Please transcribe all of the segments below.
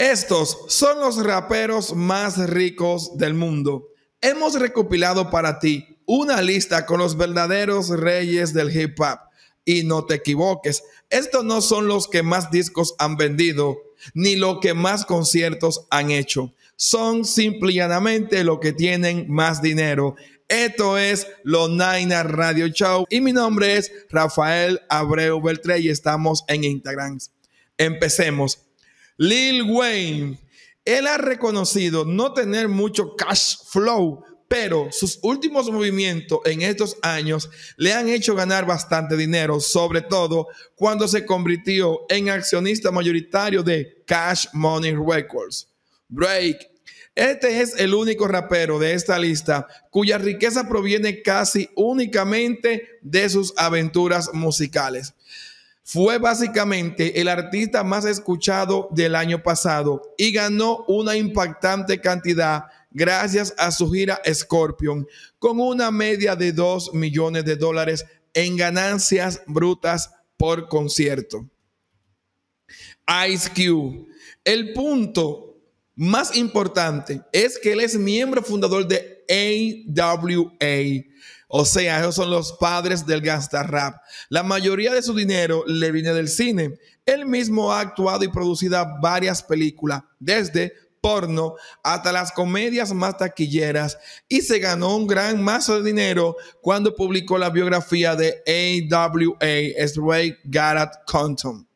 Estos son los raperos más ricos del mundo. Hemos recopilado para ti una lista con los verdaderos reyes del hip hop. Y no te equivoques, estos no son los que más discos han vendido, ni los que más conciertos han hecho. Son simplemente los que tienen más dinero. Esto es Los Nine Radio Show y mi nombre es Rafael Abreu Beltré y estamos en Instagram. Empecemos. Lil Wayne. Él ha reconocido no tener mucho cash flow, pero sus últimos movimientos en estos años le han hecho ganar bastante dinero, sobre todo cuando se convirtió en accionista mayoritario de Cash Money Records. Drake. Este es el único rapero de esta lista cuya riqueza proviene casi únicamente de sus aventuras musicales. Fue básicamente el artista más escuchado del año pasado y ganó una impactante cantidad gracias a su gira Scorpion, con una media de 2 millones de dólares en ganancias brutas por concierto. Ice Cube. El punto más importante es que él es miembro fundador de AWA o sea, esos son los padres del gangsta rap. La mayoría de su dinero le viene del cine. Él mismo ha actuado y producido varias películas, desde porno hasta las comedias más taquilleras y se ganó un gran mazo de dinero cuando publicó la biografía de AWA Stray Garrett Compton.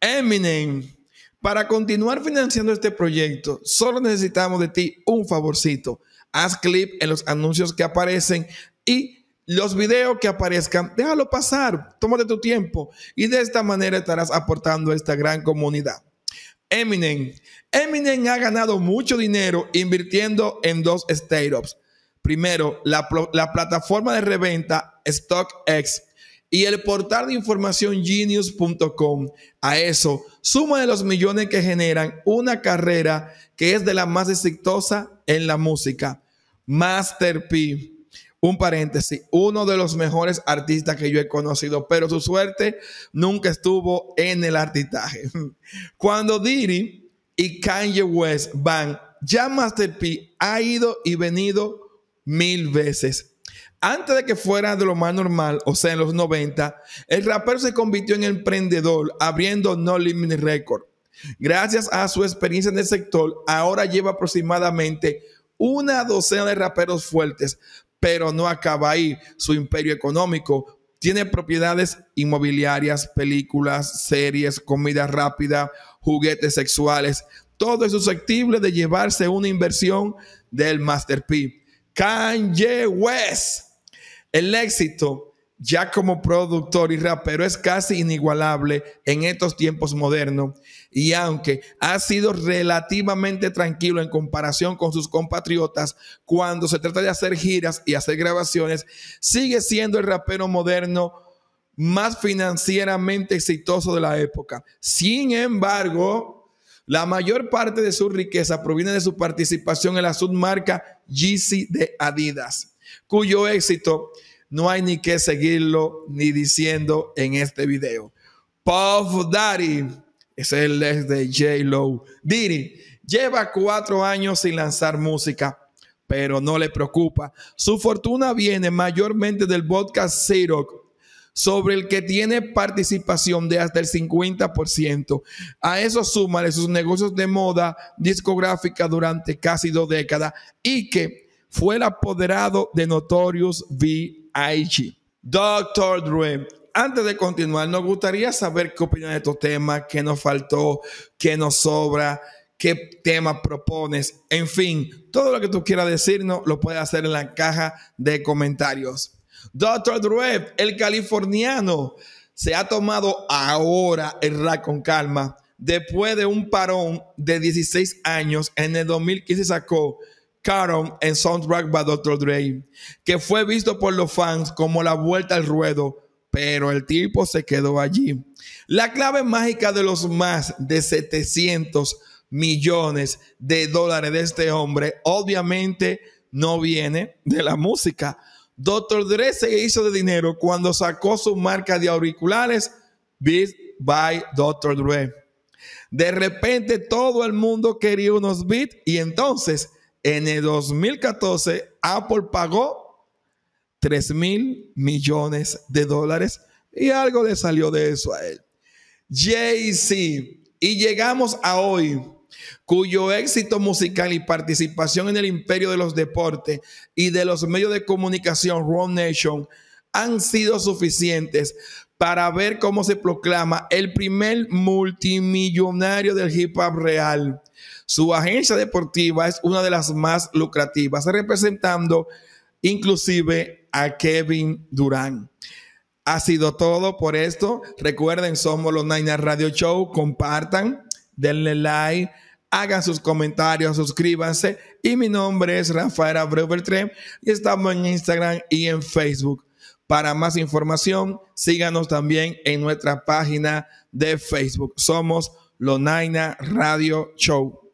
Eminem. Para continuar financiando este proyecto, solo necesitamos de ti un favorcito. Haz clip en los anuncios que aparecen y los videos que aparezcan, déjalo pasar, tómate tu tiempo y de esta manera estarás aportando a esta gran comunidad. Eminem. Eminem ha ganado mucho dinero invirtiendo en dos startups. Primero, la, la plataforma de reventa StockX y el portal de información genius.com. A eso, suma de los millones que generan una carrera que es de la más exitosa en la música. Master P un paréntesis, uno de los mejores artistas que yo he conocido, pero su suerte nunca estuvo en el artistaje. Cuando Diddy y Kanye West van, ya Master P ha ido y venido mil veces. Antes de que fuera de lo más normal, o sea, en los 90, el rapero se convirtió en emprendedor abriendo No Limit Record. Gracias a su experiencia en el sector, ahora lleva aproximadamente una docena de raperos fuertes, pero no acaba ahí. Su imperio económico tiene propiedades inmobiliarias, películas, series, comida rápida, juguetes sexuales. Todo es susceptible de llevarse una inversión del Master P. Kanye West. El éxito ya como productor y rapero es casi inigualable en estos tiempos modernos y aunque ha sido relativamente tranquilo en comparación con sus compatriotas cuando se trata de hacer giras y hacer grabaciones, sigue siendo el rapero moderno más financieramente exitoso de la época. Sin embargo, la mayor parte de su riqueza proviene de su participación en la submarca Yeezy de Adidas, cuyo éxito no hay ni que seguirlo ni diciendo en este video. Puff Daddy, es el de J-Lo. Diddy lleva cuatro años sin lanzar música, pero no le preocupa. Su fortuna viene mayormente del podcast Zero, sobre el que tiene participación de hasta el 50%. A eso súmale sus negocios de moda discográfica durante casi dos décadas y que fue el apoderado de Notorious V IG. Doctor Dre, antes de continuar, nos gustaría saber qué opinas de estos temas, qué nos faltó, qué nos sobra, qué tema propones. En fin, todo lo que tú quieras decirnos lo puedes hacer en la caja de comentarios. Doctor Dre, el californiano, se ha tomado ahora el rap con calma. Después de un parón de 16 años, en el 2015 sacó Caron en Soundtrack by Dr. Dre, que fue visto por los fans como la vuelta al ruedo, pero el tipo se quedó allí. La clave mágica de los más de 700 millones de dólares de este hombre, obviamente no viene de la música. Dr. Dre se hizo de dinero cuando sacó su marca de auriculares Beats by Dr. Dre. De repente todo el mundo quería unos bits y entonces en el 2014 Apple pagó 3 mil millones de dólares y algo le salió de eso a él. Jay-Z. Y llegamos a hoy, cuyo éxito musical y participación en el imperio de los deportes y de los medios de comunicación, Roll Nation, han sido suficientes para ver cómo se proclama el primer multimillonario del hip hop real. Su agencia deportiva es una de las más lucrativas, representando inclusive a Kevin Durant. Ha sido todo por esto. Recuerden, somos los Nine Radio Show. Compartan, denle like, hagan sus comentarios, suscríbanse. Y mi nombre es Rafael Abreu Beltrán y estamos en Instagram y en Facebook. Para más información, síganos también en nuestra página de Facebook. Somos Lonaina Radio Show.